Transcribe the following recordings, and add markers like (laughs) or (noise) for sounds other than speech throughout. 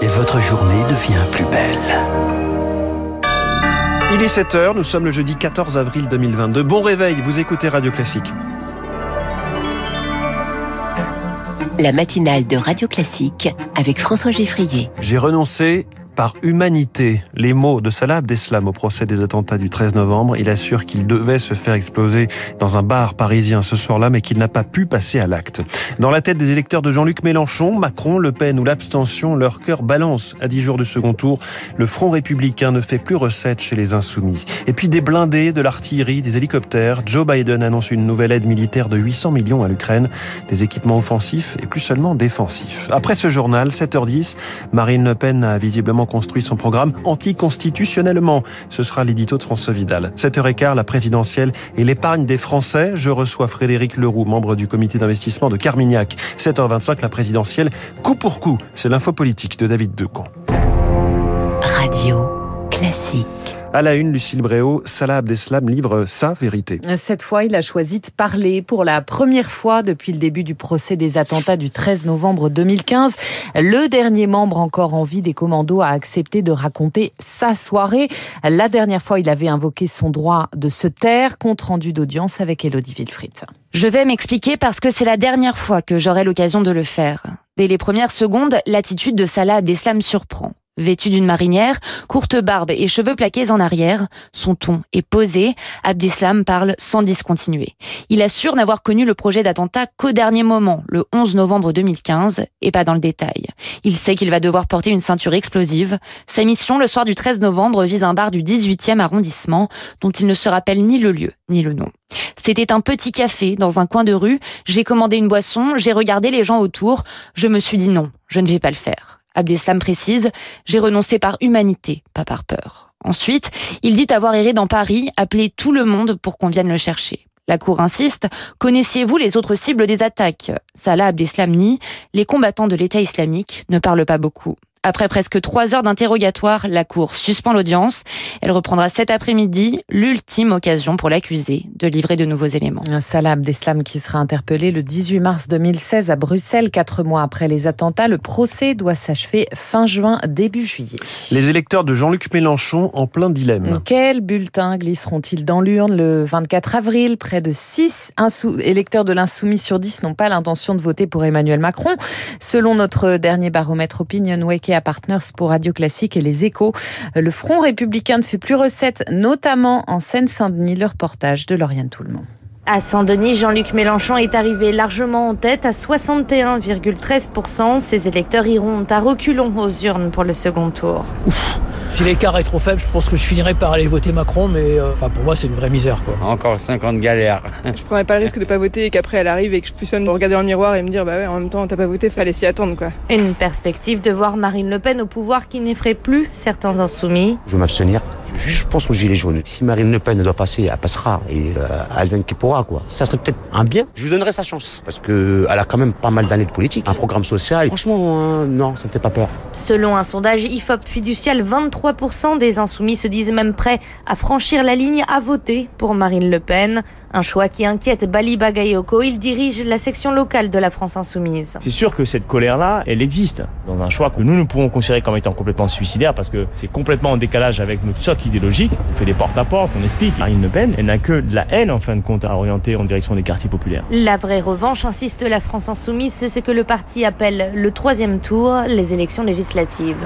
et votre journée devient plus belle. Il est 7h, nous sommes le jeudi 14 avril 2022. Bon réveil, vous écoutez Radio Classique. La matinale de Radio Classique avec François Geffrier. J'ai renoncé par humanité les mots de Salah Abdeslam au procès des attentats du 13 novembre. Il assure qu'il devait se faire exploser dans un bar parisien ce soir-là, mais qu'il n'a pas pu passer à l'acte. Dans la tête des électeurs de Jean-Luc Mélenchon, Macron, Le Pen ou l'abstention, leur cœur balance à 10 jours du second tour. Le front républicain ne fait plus recette chez les insoumis. Et puis des blindés, de l'artillerie, des hélicoptères. Joe Biden annonce une nouvelle aide militaire de 800 millions à l'Ukraine. Des équipements offensifs et plus seulement défensifs. Après ce journal, 7h10, Marine Le Pen a visiblement construit son programme anticonstitutionnellement. Ce sera l'édito de François Vidal. 7h15, la présidentielle et l'épargne des Français. Je reçois Frédéric Leroux, membre du comité d'investissement de Carmignac. 7h25, la présidentielle coup pour coup. C'est l'info politique de David Decamp. Radio classique. À la une, Lucille Bréau, Salah Abdeslam livre sa vérité. Cette fois, il a choisi de parler pour la première fois depuis le début du procès des attentats du 13 novembre 2015. Le dernier membre encore en vie des commandos a accepté de raconter sa soirée. La dernière fois, il avait invoqué son droit de se taire, compte rendu d'audience avec Elodie Wilfried. Je vais m'expliquer parce que c'est la dernière fois que j'aurai l'occasion de le faire. Dès les premières secondes, l'attitude de Salah Abdeslam surprend. Vêtu d'une marinière, courte barbe et cheveux plaqués en arrière, son ton est posé, Abdeslam parle sans discontinuer. Il assure n'avoir connu le projet d'attentat qu'au dernier moment, le 11 novembre 2015, et pas dans le détail. Il sait qu'il va devoir porter une ceinture explosive. Sa mission, le soir du 13 novembre, vise un bar du 18e arrondissement, dont il ne se rappelle ni le lieu, ni le nom. C'était un petit café dans un coin de rue. J'ai commandé une boisson, j'ai regardé les gens autour. Je me suis dit non, je ne vais pas le faire. Abdeslam précise, j'ai renoncé par humanité, pas par peur. Ensuite, il dit avoir erré dans Paris, appelé tout le monde pour qu'on vienne le chercher. La Cour insiste, connaissiez-vous les autres cibles des attaques? Salah Abdeslam nie, les combattants de l'État islamique ne parlent pas beaucoup. Après presque trois heures d'interrogatoire, la Cour suspend l'audience. Elle reprendra cet après-midi, l'ultime occasion pour l'accusé de livrer de nouveaux éléments. Un Salah Abdeslam qui sera interpellé le 18 mars 2016 à Bruxelles, quatre mois après les attentats. Le procès doit s'achever fin juin, début juillet. Les électeurs de Jean-Luc Mélenchon en plein dilemme. Quels bulletins glisseront-ils dans l'urne le 24 avril? Près de 6 électeurs de l'Insoumis sur 10 n'ont pas l'intention de voter pour Emmanuel Macron. Selon notre dernier baromètre Opinion À Partners pour Radio Classique et Les Échos. Le Front républicain ne fait plus recette, notamment en Seine-Saint-Denis. Le reportage de Lauriane Toulmont. À Saint-Denis, Jean-Luc Mélenchon est arrivé largement en tête à 61,13%. Ses électeurs iront à reculons aux urnes pour le second tour. Ouf. Si l'écart est trop faible, je pense que je finirai par aller voter Macron, mais euh, enfin pour moi c'est une vraie misère. Quoi. Encore 50 galères. (laughs) Je prendrais pas le risque de pas voter et qu'après elle arrive et que je puisse même me regarder dans le miroir et me dire bah ouais en même temps t'as pas voté, fallait s'y attendre quoi. Une perspective de voir Marine Le Pen au pouvoir qui n'effraie plus certains insoumis. Je vais m'abstenir. Je pense aux gilets jaunes. Si Marine Le Pen doit passer, elle passera et euh, elle vient qui pourra quoi. Ça serait peut-être un bien. Je lui donnerais sa chance parce que elle a quand même pas mal d'années de politique, un programme social. Franchement, euh, non, ça me fait pas peur. Selon un sondage IFOP fiducial, 23% des insoumis se disent même prêts à franchir la ligne à voter pour Marine Le Pen. Un choix qui inquiète Bali Bagayoko. Il dirige la section locale de la France Insoumise. C'est sûr que cette colère-là, elle existe dans un choix que nous, nous pouvons considérer comme étant complètement suicidaire parce que c'est complètement en décalage avec notre idéologique. On fait des porte-à-porte, on explique. Marine Le Pen, elle n'a que de la haine en fin de compte à orienter en direction des quartiers populaires. La vraie revanche, insiste la France Insoumise, c'est ce que le parti appelle le troisième tour, les élections législatives.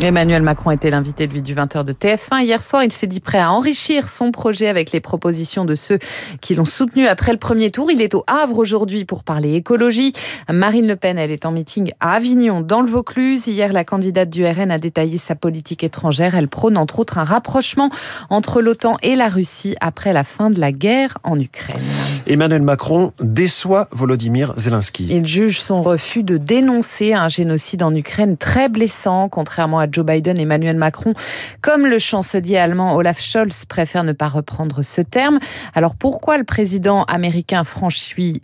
Emmanuel Macron était l'invité de du 20h de TF1. Hier soir, il s'est dit prêt à enrichir son projet avec les propositions de ceux qui l'ont soutenu après le premier tour. Il est au Havre aujourd'hui pour parler écologie. Marine Le Pen, elle est en meeting à Avignon, dans le Vaucluse. Hier, la candidate du RN a détaillé sa politique étrangère. Elle prône entre autres un rapprochement entre l'OTAN et la Russie après la fin de la guerre en Ukraine. Emmanuel Macron déçoit Volodymyr Zelensky. Il juge son refus de dénoncer un génocide en Ukraine très blessant, contrairement à Joe Biden, Emmanuel Macron, comme le chancelier allemand Olaf Scholz préfère ne pas reprendre ce terme. Alors pourquoi le président américain franchit,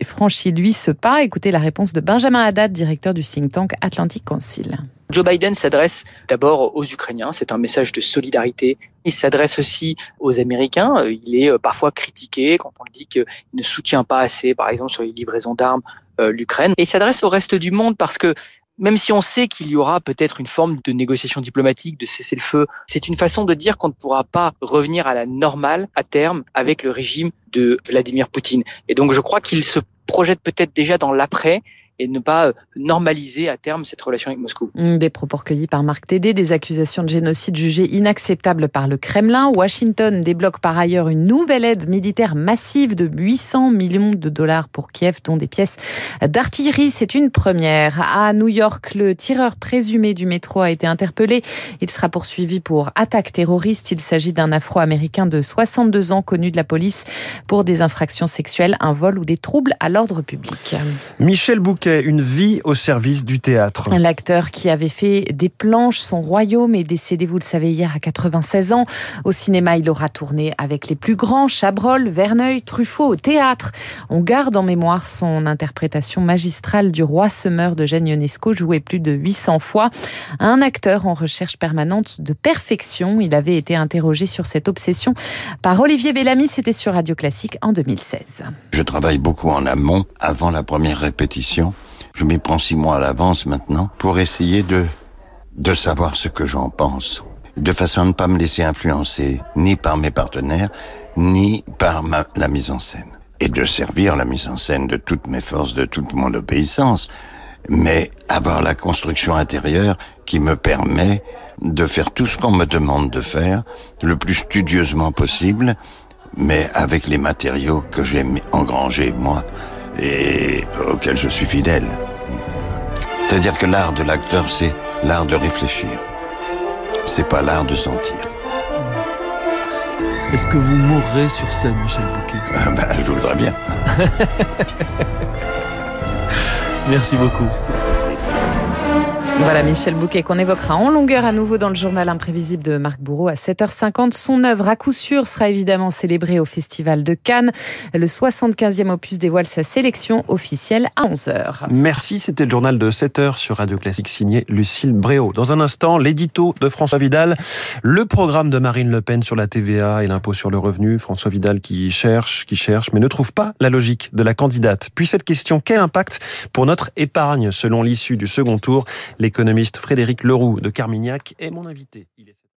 lui ce pas? Écoutez la réponse de Benjamin Haddad, directeur du think tank Atlantic Council. Joe Biden s'adresse d'abord aux Ukrainiens, c'est un message de solidarité. Il s'adresse aussi aux Américains. Il est parfois critiqué quand on dit qu'il ne soutient pas assez, par exemple, sur les livraisons d'armes, l'Ukraine. Et il s'adresse au reste du monde parce que même si on sait qu'il y aura peut-être une forme de négociation diplomatique, de cesser le feu, c'est une façon de dire qu'on ne pourra pas revenir à la normale à terme avec le régime de Vladimir Poutine. Et donc je crois qu'il se projette peut-être déjà dans l'après et ne pas euh, normaliser à terme cette relation avec Moscou. Mm, des propos recueillis par Marc Tédé, des accusations de génocide jugées inacceptables par le Kremlin. Washington débloque par ailleurs une nouvelle aide militaire massive de 800 millions de dollars pour Kiev, dont des pièces d'artillerie. C'est une première. À New York, le tireur présumé du métro a été interpellé. Il sera poursuivi pour attaque terroriste. Il s'agit d'un Afro-Américain de 62 ans connu de la police pour des infractions sexuelles, un vol ou des troubles à l'ordre public. Michel Bouquet une vie au service du théâtre. L'acteur qui avait fait des planches, son royaume est décédé, vous le savez, hier à 96 ans. Au cinéma, il aura tourné avec les plus grands, Chabrol, Verneuil, Truffaut. Au théâtre, on garde en mémoire son interprétation magistrale du roi semeur de Jeanne Ionesco, joué plus de 800 fois. Un acteur en recherche permanente de perfection. Il avait été interrogé sur cette obsession par Olivier Bellamy, c'était sur Radio Classique en 2016. Je travaille beaucoup en amont, avant la première répétition. Je m'y prends six mois à l'avance maintenant pour essayer de, de savoir ce que j'en pense. De façon à ne pas me laisser influencer ni par mes partenaires, ni par ma, la mise en scène. Et de servir la mise en scène de toutes mes forces, de toute mon obéissance. Mais avoir la construction intérieure qui me permet de faire tout ce qu'on me demande de faire le plus studieusement possible, mais avec les matériaux que j'ai engrangés moi et auquel je suis fidèle. C'est-à-dire que l'art de l'acteur, c'est l'art de réfléchir. C'est pas l'art de sentir. Est-ce que vous mourrez sur scène, Michel Bouquet ah ben, Je voudrais bien. (laughs) Merci beaucoup. Voilà Michel Bouquet qu'on évoquera en longueur à nouveau dans le journal imprévisible de Marc Bourreau à 7h50. Son œuvre à coup sûr sera évidemment célébrée au Festival de Cannes. Le 75e opus dévoile sa sélection officielle à 11h. Merci, c'était le journal de 7h sur Radio Classique signé Lucille Bréau. Dans un instant, l'édito de François Vidal, le programme de Marine Le Pen sur la TVA et l'impôt sur le revenu. François Vidal qui cherche, qui cherche, mais ne trouve pas la logique de la candidate. Puis cette question, quel impact pour notre épargne selon l'issue du second tour? Les L'économiste Frédéric Leroux de Carmignac est mon invité.